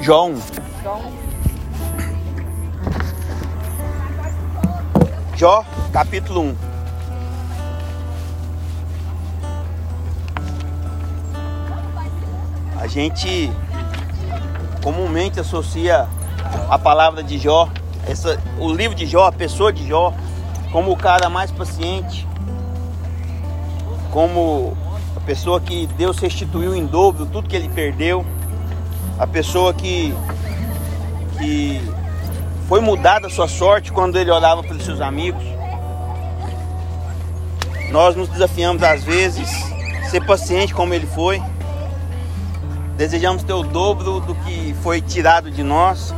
1. Jó, capítulo 1. A gente comumente associa a palavra de Jó, essa, o livro de Jó, a pessoa de Jó, como o cara mais paciente, como a pessoa que Deus restituiu em dobro tudo que ele perdeu, a pessoa que, que foi mudada a sua sorte quando ele orava pelos seus amigos. Nós nos desafiamos às vezes ser paciente como ele foi. Desejamos ter o dobro do que foi tirado de nós.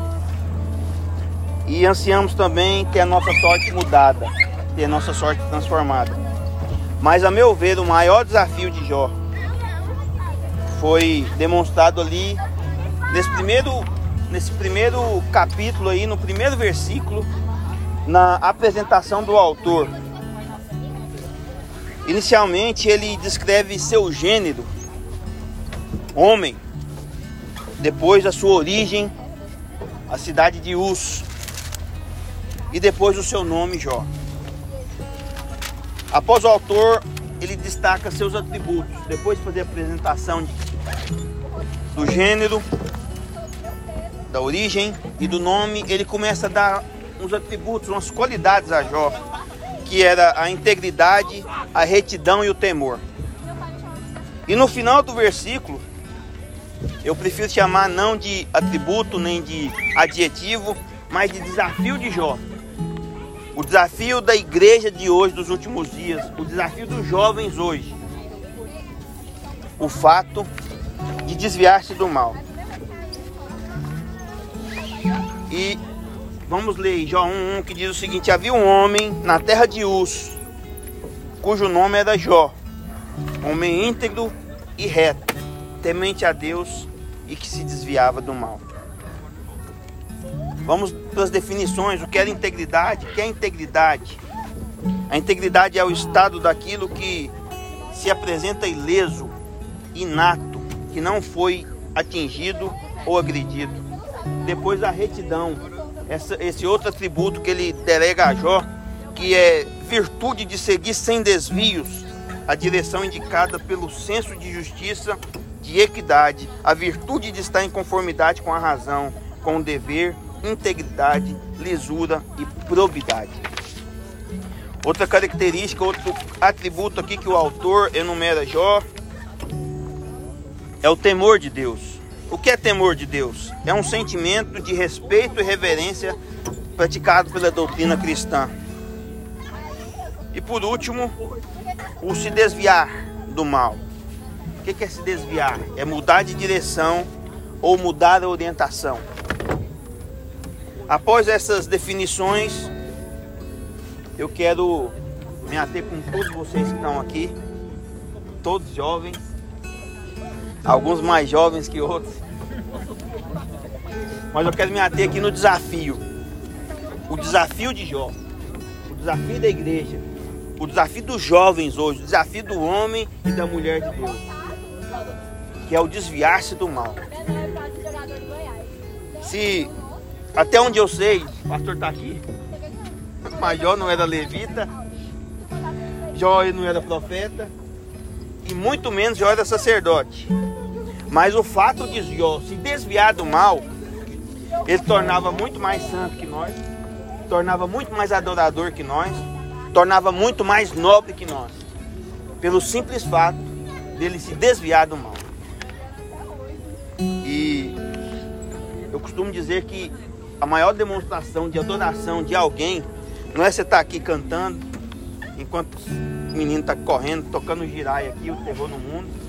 E ansiamos também ter a nossa sorte mudada, ter a nossa sorte transformada. Mas a meu ver, o maior desafio de Jó foi demonstrado ali nesse primeiro, nesse primeiro capítulo aí, no primeiro versículo, na apresentação do autor. Inicialmente ele descreve seu gênero, homem, depois a sua origem, a cidade de Uz, e depois o seu nome, Jó. Após o autor, ele destaca seus atributos. Depois de fazer a apresentação de, do gênero, da origem e do nome, ele começa a dar uns atributos, umas qualidades a Jó, que era a integridade, a retidão e o temor. E no final do versículo, eu prefiro chamar não de atributo nem de adjetivo, mas de desafio de Jó. O desafio da igreja de hoje, dos últimos dias, o desafio dos jovens hoje. O fato de desviar-se do mal. E vamos ler Jó 1, que diz o seguinte: Havia um homem na terra de Uz, cujo nome era Jó, homem íntegro e reto, temente a Deus e que se desviava do mal. Vamos para as definições. O que é integridade? O que é integridade? A integridade é o estado daquilo que se apresenta ileso, inato, que não foi atingido ou agredido. Depois a retidão, essa, esse outro atributo que ele delega a Jó, que é virtude de seguir sem desvios a direção indicada pelo senso de justiça, de equidade, a virtude de estar em conformidade com a razão, com o dever, integridade, lisura e probidade. Outra característica, outro atributo aqui que o autor enumera Jó é o temor de Deus. O que é temor de Deus? É um sentimento de respeito e reverência praticado pela doutrina cristã. E por último, o se desviar do mal. O que é se desviar? É mudar de direção ou mudar a orientação. Após essas definições, eu quero me ater com todos vocês que estão aqui, todos jovens, alguns mais jovens que outros. Mas eu quero me ater aqui no desafio. O desafio de Jó, o desafio da igreja, o desafio dos jovens hoje, o desafio do homem e da mulher de Deus, que é o desviar-se do mal. Se até onde eu sei, o pastor está aqui, mas Jó não era levita, Jó não era profeta, e muito menos Jó era sacerdote. Mas o fato de Jó se desviar do mal, ele tornava muito mais santo que nós, tornava muito mais adorador que nós, tornava muito mais nobre que nós, pelo simples fato dele se desviar do mal. E eu costumo dizer que a maior demonstração de adoração de alguém não é você estar tá aqui cantando enquanto o menino está correndo, tocando girai aqui, o terror no mundo.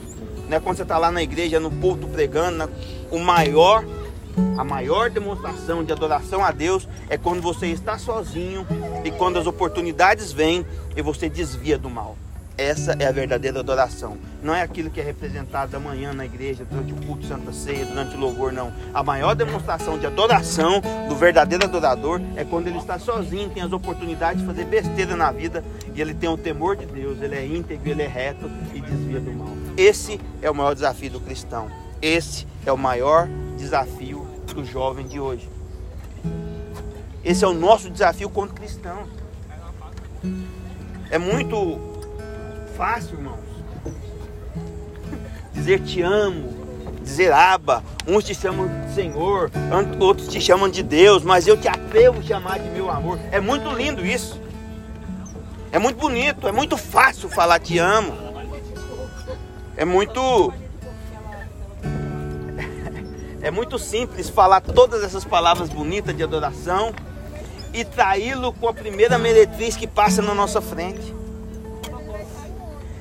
Não é quando você está lá na igreja, no púlpito pregando. O maior, a maior demonstração de adoração a Deus é quando você está sozinho e quando as oportunidades vêm e você desvia do mal. Essa é a verdadeira adoração. Não é aquilo que é representado amanhã na igreja, durante o culto Santa Ceia, durante o louvor, não. A maior demonstração de adoração do verdadeiro adorador é quando ele está sozinho, tem as oportunidades de fazer besteira na vida e ele tem o temor de Deus, ele é íntegro, ele é reto e desvia do mal. Esse é o maior desafio do cristão. Esse é o maior desafio evangélicos jovens de hoje. Esse é o nosso desafio como cristão. É muito fácil, irmãos, dizer te amo, dizer aba. Uns te chamam de Senhor, outros te chamam de Deus, mas eu te atrevo a chamar de meu amor. É muito lindo isso. É muito bonito, é muito fácil falar te amo. É muito é muito simples falar todas essas palavras bonitas de adoração e traí-lo com a primeira meretriz que passa na nossa frente.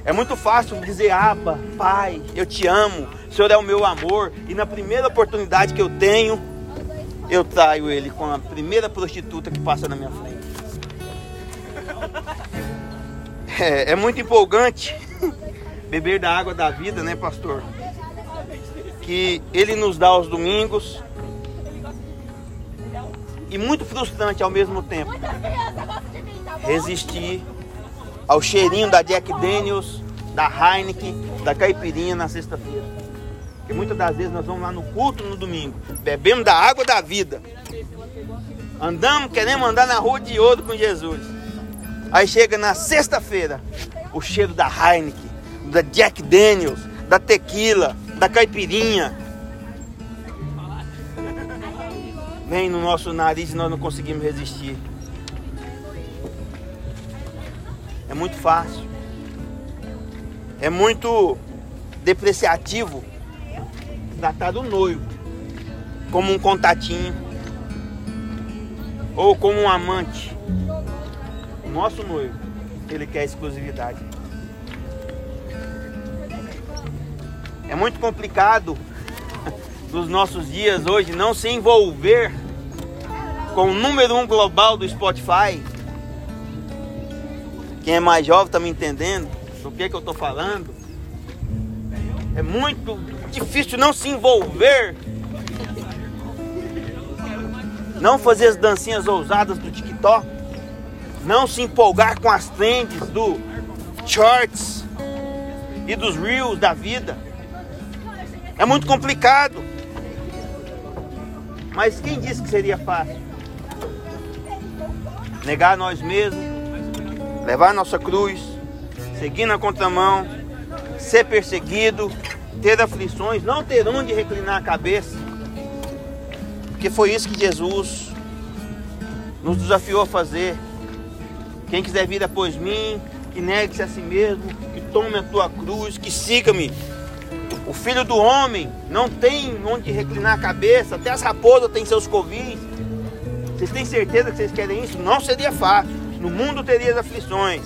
É muito fácil dizer, Aba, Pai, eu te amo, o Senhor é o meu amor, e na primeira oportunidade que eu tenho, eu traio ele com a primeira prostituta que passa na minha frente. É, é muito empolgante beber da água da vida, né, pastor? Que ele nos dá aos domingos, e muito frustrante ao mesmo tempo resistir ao cheirinho da Jack Daniels, da Heineken, da caipirinha na sexta-feira. Porque muitas das vezes nós vamos lá no culto no domingo, bebemos da água da vida, andamos, queremos andar na rua de ouro com Jesus. Aí chega na sexta-feira, o cheiro da Heineken, da Jack Daniels, da tequila, da caipirinha, vem no nosso nariz e nós não conseguimos resistir. É muito fácil. É muito depreciativo tratar do noivo como um contatinho ou como um amante. O nosso noivo, ele quer exclusividade. É muito complicado nos nossos dias hoje não se envolver com o número um global do Spotify. Quem é mais jovem está me entendendo do que, que eu estou falando. É muito difícil não se envolver. Não fazer as dancinhas ousadas do TikTok. Não se empolgar com as trends do shorts e dos reels da vida. É muito complicado. Mas quem disse que seria fácil? Negar nós mesmos, levar nossa cruz, seguir na contramão, ser perseguido, ter aflições, não ter onde reclinar a cabeça. Porque foi isso que Jesus nos desafiou a fazer. Quem quiser vir após mim, que negue-se a si mesmo, que tome a tua cruz, que siga-me. O filho do homem não tem onde reclinar a cabeça, até as raposas têm seus covis. Vocês têm certeza que vocês querem isso? Não seria fácil. No mundo teria aflições.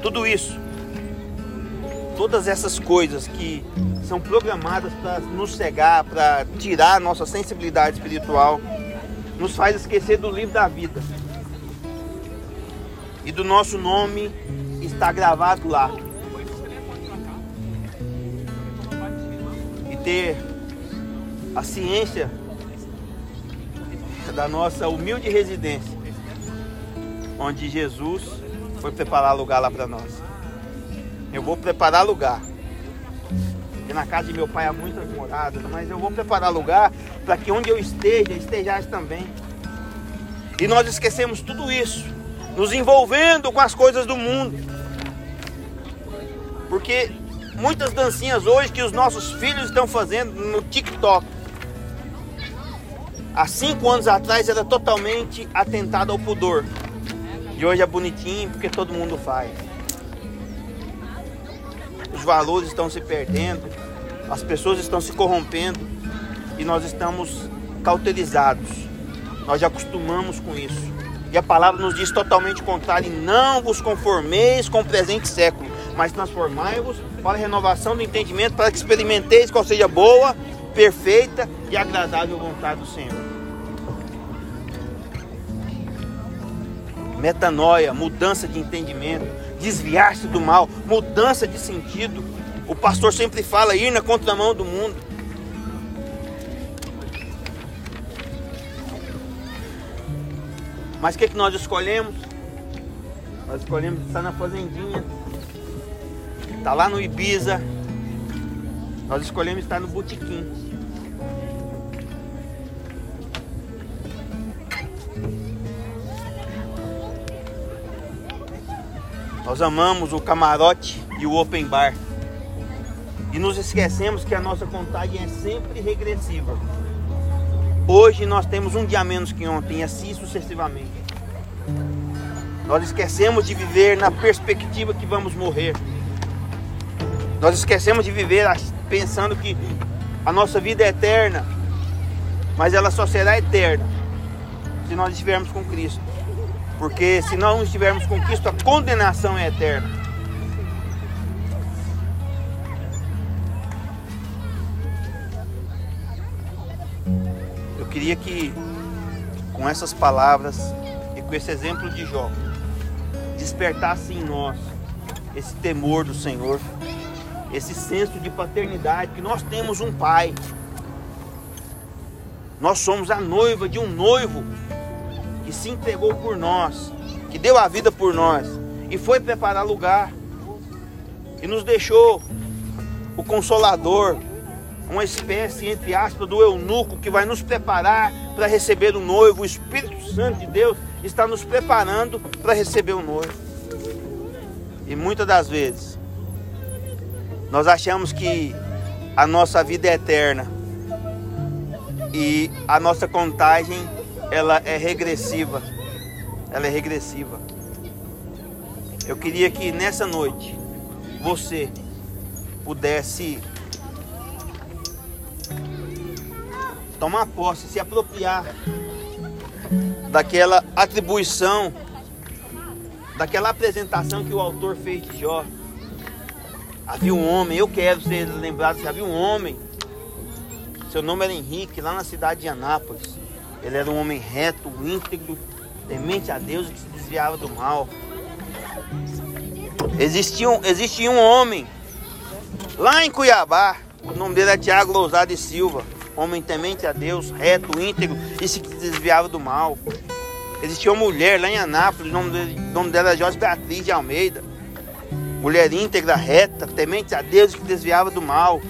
Tudo isso, todas essas coisas que são programadas para nos cegar, para tirar a nossa sensibilidade espiritual, nos faz esquecer do livro da vida e do nosso nome está gravado lá. E ter a ciência da nossa humilde residência, onde Jesus foi preparar lugar lá para nós. Eu vou preparar lugar. Porque na casa de meu pai há muitas moradas, mas eu vou preparar lugar para que onde eu esteja, estejais também. E nós esquecemos tudo isso nos envolvendo com as coisas do mundo. Porque muitas dancinhas hoje que os nossos filhos estão fazendo no TikTok. Há cinco anos atrás era totalmente atentado ao pudor. E hoje é bonitinho porque todo mundo faz. Os valores estão se perdendo, as pessoas estão se corrompendo e nós estamos cauterizados. Nós já acostumamos com isso. E a palavra nos diz totalmente contrário: não vos conformeis com o presente século, mas transformai-vos para a renovação do entendimento, para que experimenteis qual seja boa, perfeita e agradável vontade do Senhor. Metanoia, mudança de entendimento, desviar-se do mal, mudança de sentido. O pastor sempre fala ir na contramão do mundo. Mas o que, que nós escolhemos? Nós escolhemos estar na fazendinha, Tá lá no Ibiza. Nós escolhemos estar no Botequim. Nós amamos o camarote e o open bar. E nos esquecemos que a nossa contagem é sempre regressiva. Hoje nós temos um dia menos que ontem, assim sucessivamente. Nós esquecemos de viver na perspectiva que vamos morrer. Nós esquecemos de viver pensando que a nossa vida é eterna, mas ela só será eterna se nós estivermos com Cristo. Porque se não estivermos com Cristo, a condenação é eterna. Queria que com essas palavras e com esse exemplo de Jó, despertasse em nós esse temor do Senhor, esse senso de paternidade, que nós temos um pai. Nós somos a noiva de um noivo que se entregou por nós, que deu a vida por nós e foi preparar lugar e nos deixou o consolador, uma espécie entre aspas do eunuco que vai nos preparar para receber o noivo. O Espírito Santo de Deus está nos preparando para receber o noivo. E muitas das vezes nós achamos que a nossa vida é eterna e a nossa contagem ela é regressiva. Ela é regressiva. Eu queria que nessa noite você pudesse tomar posse, se apropriar daquela atribuição, daquela apresentação que o autor fez de Jó. Havia um homem, eu quero ser lembrado, se havia um homem, seu nome era Henrique, lá na cidade de Anápolis. Ele era um homem reto, íntegro, temente a Deus e que se desviava do mal. Existia um, existia um homem lá em Cuiabá, o nome dele é Tiago Lousado e Silva, homem temente a Deus, reto, íntegro e se desviava do mal. Existia uma mulher lá em Anápolis, o nome, nome dela é Jorge Beatriz de Almeida, mulher íntegra, reta, temente a Deus que desviava do mal.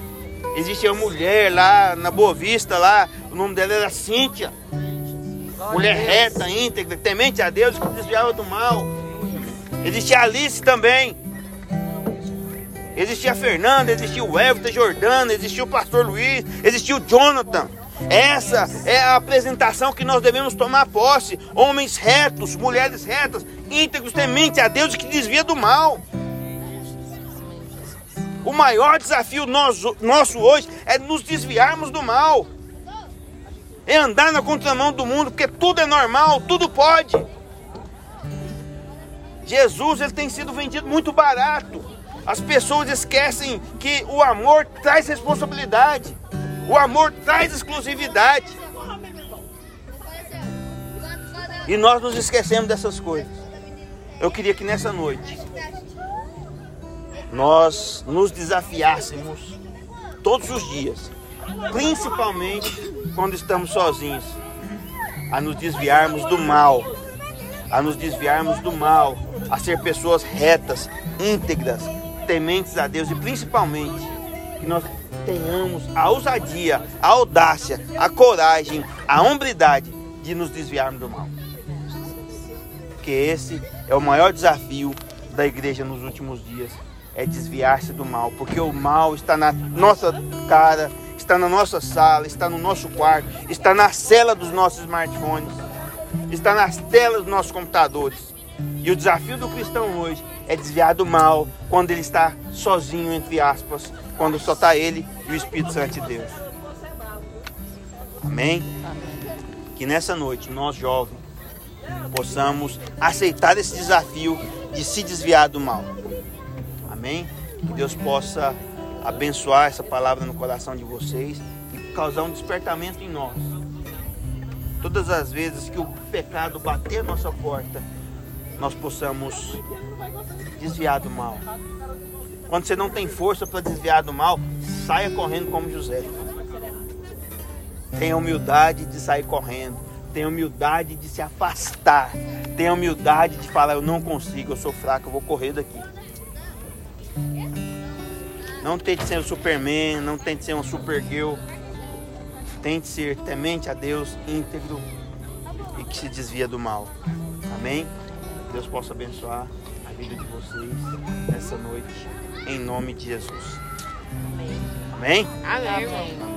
Existia uma mulher lá na Boa Vista, lá, o nome dela era Cíntia mulher reta, íntegra, temente a Deus, que desviava do mal. Existia Alice também. Existia a Fernanda, existia o Everton Jordana, existia o pastor Luiz, existia o Jonathan. Essa é a apresentação que nós devemos tomar posse. Homens retos, mulheres retas, íntegros, temente a Deus e que desvia do mal. O maior desafio nosso, nosso hoje é nos desviarmos do mal é andar na contramão do mundo, porque tudo é normal, tudo pode. Jesus ele tem sido vendido muito barato. As pessoas esquecem que o amor traz responsabilidade, o amor traz exclusividade. E nós nos esquecemos dessas coisas. Eu queria que nessa noite nós nos desafiássemos todos os dias, principalmente quando estamos sozinhos, a nos desviarmos do mal, a nos desviarmos do mal, a ser pessoas retas, íntegras, tementes a Deus e principalmente que nós tenhamos a ousadia, a audácia, a coragem, a hombridade de nos desviarmos do mal. Porque esse é o maior desafio da igreja nos últimos dias, é desviar-se do mal, porque o mal está na nossa cara, está na nossa sala, está no nosso quarto, está na cela dos nossos smartphones, está nas telas dos nossos computadores. E o desafio do cristão hoje é desviar do mal quando ele está sozinho, entre aspas, quando só está ele e o Espírito Santo de Deus. Amém? Que nessa noite nós jovens possamos aceitar esse desafio de se desviar do mal. Amém? Que Deus possa abençoar essa palavra no coração de vocês e causar um despertamento em nós. Todas as vezes que o pecado bater a nossa porta, nós possamos desviar do mal. Quando você não tem força para desviar do mal, saia correndo como José. Tenha humildade de sair correndo. Tenha humildade de se afastar. Tenha humildade de falar: Eu não consigo, eu sou fraco, eu vou correr daqui. Não tente ser o Superman, não tente ser um Supergirl. Tente ser temente a Deus, íntegro e que se desvia do mal. Amém? Deus possa abençoar a vida de vocês nessa noite, em nome de Jesus. Amém? Amém, irmão. Amém.